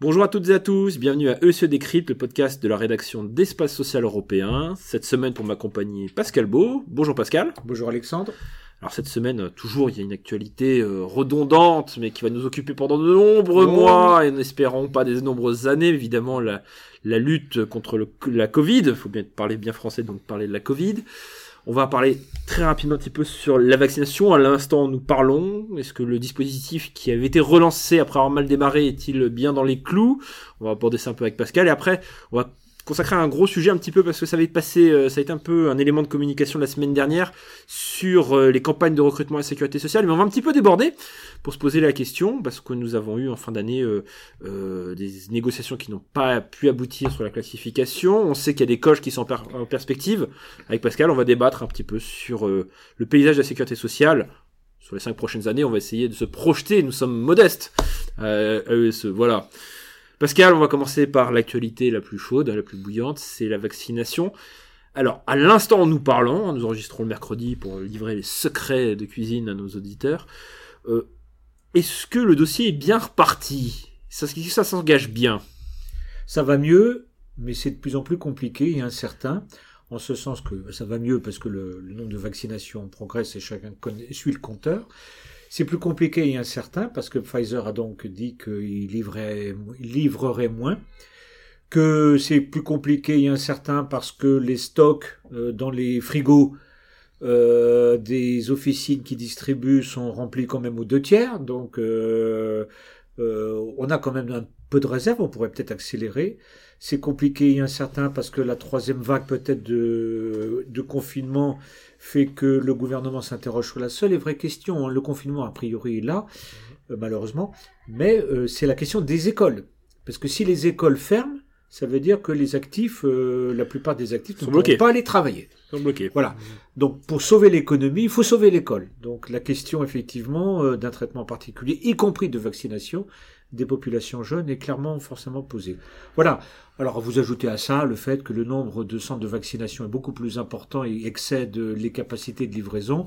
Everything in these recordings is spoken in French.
Bonjour à toutes et à tous, bienvenue à ESE Décrypte, le podcast de la rédaction d'Espace Social Européen. Cette semaine pour m'accompagner Pascal Beau. Bonjour Pascal. Bonjour Alexandre. Alors cette semaine, toujours, il y a une actualité euh, redondante, mais qui va nous occuper pendant de nombreux mois, et n'espérons pas des nombreuses années, évidemment, la, la lutte contre le, la Covid. Il faut bien parler bien français, donc parler de la Covid. On va parler très rapidement un petit peu sur la vaccination. À l'instant, nous parlons. Est-ce que le dispositif qui avait été relancé après avoir mal démarré est-il bien dans les clous? On va aborder ça un peu avec Pascal. Et après, on va consacré à un gros sujet un petit peu parce que ça avait passé, euh, ça a été un peu un élément de communication la semaine dernière sur euh, les campagnes de recrutement à la sécurité sociale, mais on va un petit peu déborder pour se poser la question parce que nous avons eu en fin d'année euh, des négociations qui n'ont pas pu aboutir sur la classification. On sait qu'il y a des coches qui sont en, perspective. Avec Pascal, on va débattre un petit peu sur le paysage de la sécurité sociale sur les cinq prochaines années, on va essayer de se projeter. Nous sommes modestes. Euh, voilà. Pascal, on va commencer par l'actualité la plus chaude, la plus bouillante, c'est la vaccination. Alors, à l'instant où nous parlons, nous enregistrons le mercredi pour livrer les secrets de cuisine à nos auditeurs, euh, est-ce que le dossier est bien reparti? Ça, ça s'engage bien? Ça va mieux, mais c'est de plus en plus compliqué et incertain, en ce sens que ça va mieux parce que le, nombre de vaccinations progresse et chacun suit le compteur. C'est plus compliqué et incertain parce que Pfizer a donc dit qu'il livrerait, moins, que c'est plus compliqué et incertain parce que les stocks euh, dans les frigos euh, des officines qui distribuent sont remplis quand même aux deux tiers, donc euh, on a quand même un peu de réserve, on pourrait peut-être accélérer. C'est compliqué et incertain parce que la troisième vague peut-être de, de confinement fait que le gouvernement s'interroge sur la seule et vraie question. Hein. Le confinement, a priori, est là, euh, malheureusement, mais euh, c'est la question des écoles. Parce que si les écoles ferment, ça veut dire que les actifs, euh, la plupart des actifs ne pourront pas aller travailler. Sont bloqués. Voilà. Donc pour sauver l'économie, il faut sauver l'école. Donc la question effectivement d'un traitement particulier, y compris de vaccination, des populations jeunes est clairement forcément posée. Voilà. Alors vous ajoutez à ça le fait que le nombre de centres de vaccination est beaucoup plus important et excède les capacités de livraison.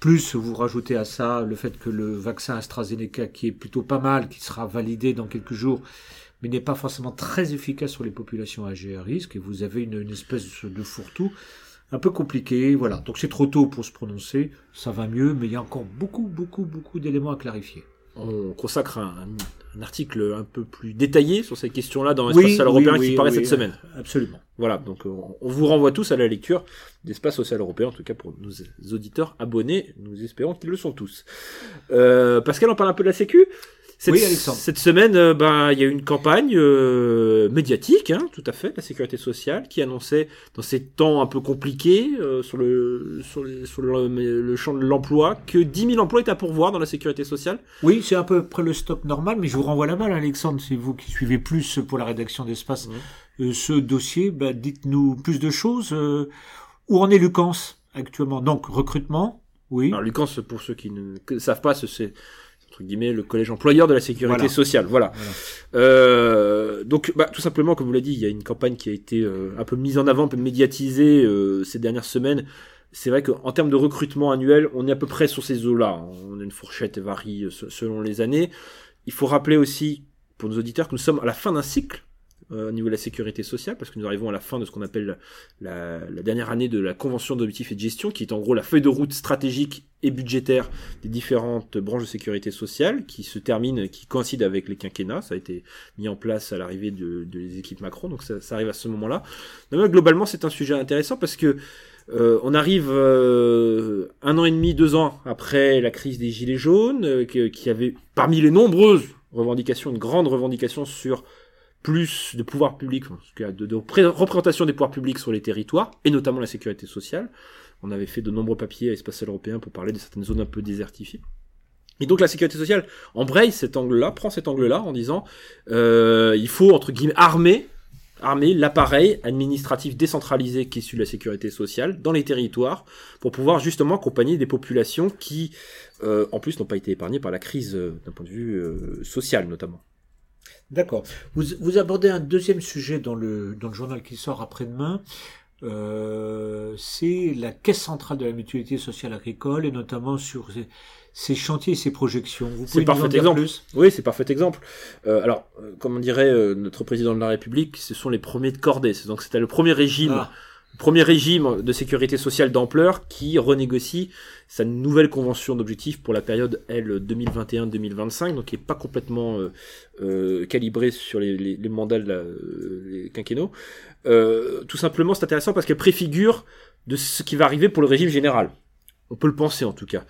Plus vous rajoutez à ça le fait que le vaccin AstraZeneca, qui est plutôt pas mal, qui sera validé dans quelques jours, mais n'est pas forcément très efficace sur les populations âgées à risque, et vous avez une, une espèce de fourre-tout un peu compliqué. Voilà. Donc c'est trop tôt pour se prononcer. Ça va mieux, mais il y a encore beaucoup, beaucoup, beaucoup d'éléments à clarifier on consacre un, article un peu plus détaillé sur ces questions-là dans l'espace social européen qui paraît cette semaine. Absolument. Voilà, donc on, vous renvoie tous à la lecture d'espace social européen, en tout cas pour nos auditeurs abonnés, nous espérons qu'ils le sont tous. Euh, Pascal, on parle un peu de la Sécu? Cette, oui, Alexandre. Cette semaine, euh, ben, il y a eu une campagne euh, médiatique, hein, tout à fait, la sécurité sociale, qui annonçait dans ces temps un peu compliqués euh, sur le sur, sur le, champ de l'emploi que 10 000 emplois étaient à pourvoir dans la sécurité sociale. Oui, c'est à peu près le stock normal, mais je vous renvoie la balle, Alexandre, c'est vous qui suivez plus pour la rédaction d'Espace ce dossier. Ben, dites-nous plus de choses. où en est Lucans actuellement? Donc recrutement, oui. Alors Lucans, pour ceux qui ne savent pas, c'est entre guillemets le collège employeur de la sécurité sociale. Voilà. Euh, donc, bah, tout simplement, comme vous l'avez dit, il y a une campagne qui a été euh, un peu mise en avant, un peu médiatisée euh, ces dernières semaines. C'est vrai qu'en termes de recrutement annuel, on est à peu près sur ces eaux-là. On a une fourchette varie selon les années. Il faut rappeler aussi pour nos auditeurs que nous sommes à la fin d'un cycle euh, au niveau de la sécurité sociale, parce que nous arrivons à la fin de ce qu'on appelle la, dernière année de la convention d'objectifs et de gestion, qui est en gros la feuille de route stratégique et budgétaire des différentes branches de sécurité sociale, qui se termine, qui coïncide avec les quinquennats. Ça a été mis en place à l'arrivée de, des équipes Macron, donc ça, arrive à ce moment-là. globalement, c'est un sujet intéressant parce que euh, on arrive euh, un an et demi, deux ans après la crise des Gilets jaunes, qui avait parmi les nombreuses revendications, une grande revendication sur plus de pouvoir public, de, de, représentation des pouvoirs publics sur les territoires, et notamment la sécurité sociale. On avait fait de nombreux papiers à Espace Européen pour parler de certaines zones un peu désertifiées. Et donc la sécurité sociale embraye cet angle-là, prend cet angle-là en disant euh, il faut entre guillemets armer, armer l'appareil administratif décentralisé qui est la sécurité sociale dans les territoires pour pouvoir justement accompagner des populations qui, euh, en plus, n'ont pas été épargnées par la crise euh, d'un point de vue euh, social notamment. D'accord. Vous, vous, abordez un deuxième sujet dans le, dans le journal qui sort après-demain. euh, c'est la caisse centrale de la mutualité sociale agricole et notamment sur ces, chantiers et ces projections. C'est parfait exemple. Oui, c'est parfait exemple. Euh, alors, euh, comme on dirait euh, notre président de la République, ce sont les premiers de cordée. Donc c'était le premier régime. Ah. Premier régime de sécurité sociale d'ampleur qui renégocie sa nouvelle convention d'objectifs pour la période L 2021-2025, donc qui est pas complètement euh, euh, sur les, mandats de la, euh, quinquennaux. Euh, tout simplement, c'est intéressant parce qu'elle préfigure de ce qui va arriver pour le régime général. On peut le penser en tout cas.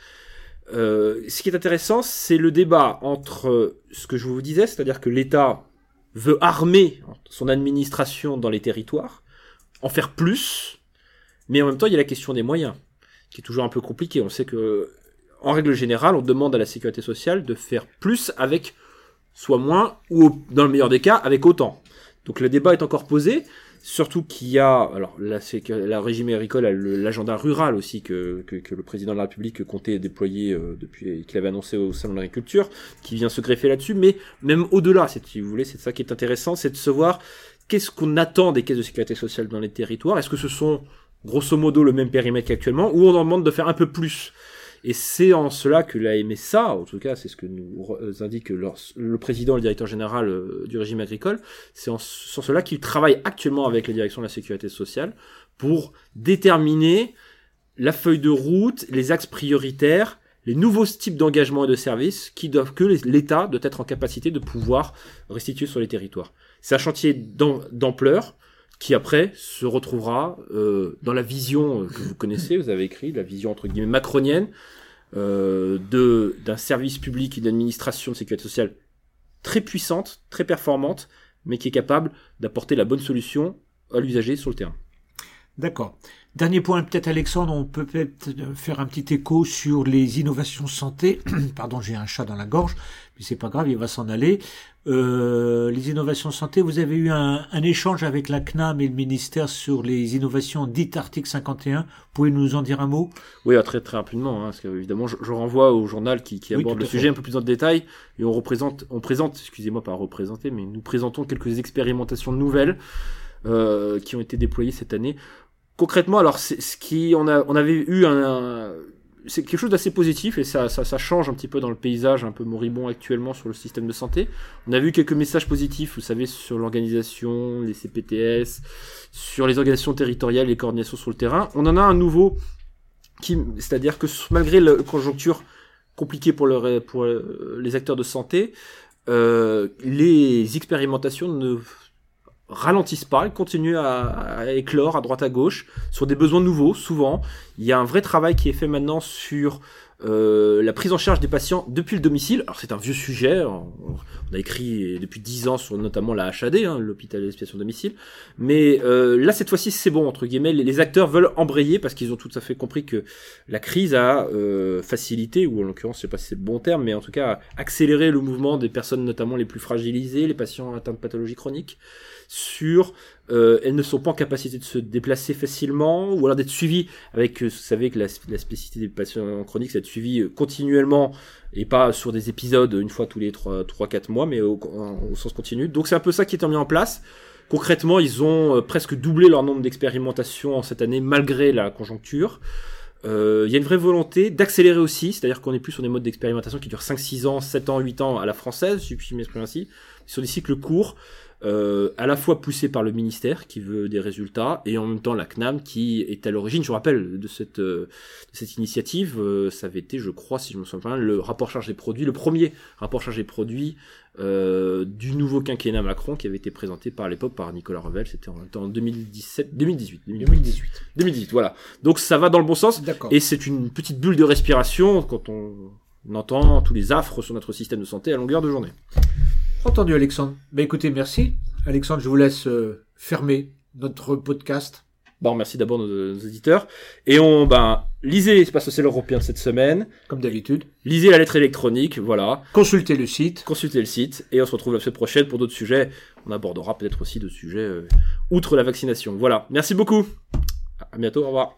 Euh, ce qui est intéressant, c'est le débat entre ce que je vous disais, c'est-à-dire que l'État veut armer son administration dans les territoires, en faire plus, mais en même temps, il y a la question des moyens, qui est toujours un peu compliquée. On sait que, en règle générale, on demande à la sécurité sociale de faire plus avec soit moins, ou dans le meilleur des cas, avec autant. Donc le débat est encore posé, surtout qu'il y a, alors la régime agricole a l'agenda rural aussi que, le président de la République comptait déployer euh, depuis qu'il avait annoncé au salon de l'agriculture, qui vient se greffer là-dessus, mais même au-delà, si vous voulez, c'est ça qui est intéressant, c'est de se voir qu'est-ce qu'on attend des caisses de sécurité sociale dans les territoires? Est-ce que ce sont grosso modo le même périmètre qu'actuellement? Ou on en demande de faire un peu plus? Et c'est en cela que la MSA, en tout cas c'est ce que nous indique le président le directeur général euh, du régime agricole, c'est en, cela qu'il travaille actuellement avec la direction de la sécurité sociale pour déterminer la feuille de route, les axes prioritaires, les nouveaux types d'engagement et de services qui doivent que l'État doit être en capacité de pouvoir restituer sur les territoires. C'est un chantier d'ampleur qui après se retrouvera euh, dans la vision que vous connaissez, vous avez écrit, la vision entre guillemets macronienne euh, d'un service public et d'administration de sécurité sociale très puissante, très performante, mais qui est capable d'apporter la bonne solution à l'usager sur le terrain. D'accord. Dernier point, peut-être Alexandre, on peut peut-être faire un petit écho sur les innovations santé. Pardon, j'ai un chat dans la gorge, mais c'est pas grave, il va s'en aller. Euh, les innovations santé, vous avez eu un, échange avec la CNAM et le ministère sur les innovations dites article 51. Pouvez-vous nous en dire un mot? Oui, très très rapidement, hein, parce que évidemment, je, renvoie au journal qui, qui aborde le sujet un peu plus en détail, et on représente, on présente, excusez-moi pas représenter, mais nous présentons quelques expérimentations nouvelles. Euh, qui ont été déployées cette année concrètement, alors ce qui on a avait eu un, c'est quelque chose d'assez positif et ça, ça, ça, change un petit peu dans le paysage un peu moribond actuellement sur le système de santé. On a vu quelques messages positifs, vous savez, sur l'organisation, les CPTS, sur les organisations territoriales, les coordinations sur le terrain. On en a un nouveau qui, c'est-à-dire que malgré la conjoncture compliquée pour, pour les acteurs de santé, euh, les expérimentations ne ralentissent pas, ils continuent à, éclore à droite à gauche sur des besoins nouveaux, souvent. Il y a un vrai travail qui est fait maintenant sur euh, la prise en charge des patients depuis le domicile. Alors c'est un vieux sujet, on, a écrit depuis dix ans sur notamment la HAD, hein, l'hôpital d'expiation domicile. Mais euh, là cette fois-ci c'est bon entre guillemets, les, acteurs veulent embrayer parce qu'ils ont tout à fait compris que la crise a euh, facilité, ou en l'occurrence je sais pas si c'est le bon terme, mais en tout cas accéléré le mouvement des personnes notamment les plus fragilisées, les patients atteints de pathologies chroniques sur euh, elles ne sont pas en capacité de se déplacer facilement ou alors d'être suivies avec, euh, vous savez que la, spécificité des patients chroniques, c'est d'être suivi euh, continuellement et pas sur des épisodes une fois tous les 3-4 mois, mais au, au, sens continu. Donc c'est un peu ça qui est mis en place. Concrètement, ils ont euh, presque doublé leur nombre d'expérimentations en cette année malgré la conjoncture. Il y a une vraie volonté d'accélérer aussi, c'est-à-dire qu'on est plus sur des modes d'expérimentation qui durent 5, 6 ans, 7 ans, 8 ans à la française, si je m'exprime ainsi, sur des cycles courts euh, à la fois poussé par le ministère qui veut des résultats et en même temps la CNAM qui est à l'origine, je vous rappelle, de cette, euh, de cette initiative. Euh, ça avait été, je crois, si je me souviens bien, le rapport charge des produits, le premier rapport charge des produits euh, du nouveau quinquennat Macron qui avait été présenté par l'époque par Nicolas Revel. C'était en, en 2017, 2018, 2018, 2018. Voilà. Donc ça va dans le bon sens. Et c'est une petite bulle de respiration quand on entend tous les affres sur notre système de santé à longueur de journée. Entendu, Alexandre. Ben écoutez, merci. Alexandre, je vous laisse euh, fermer notre podcast. Bon, merci d'abord nos, nos, éditeurs. Et on, ben, lisez l'espace social européen de cette semaine. Comme d'habitude. Lisez la lettre électronique, voilà. Consultez le site. Consultez le site. Et on se retrouve la semaine prochaine pour d'autres sujets. On abordera peut-être aussi d'autres sujets, euh, outre la vaccination. Voilà. Merci beaucoup. À bientôt. Au revoir.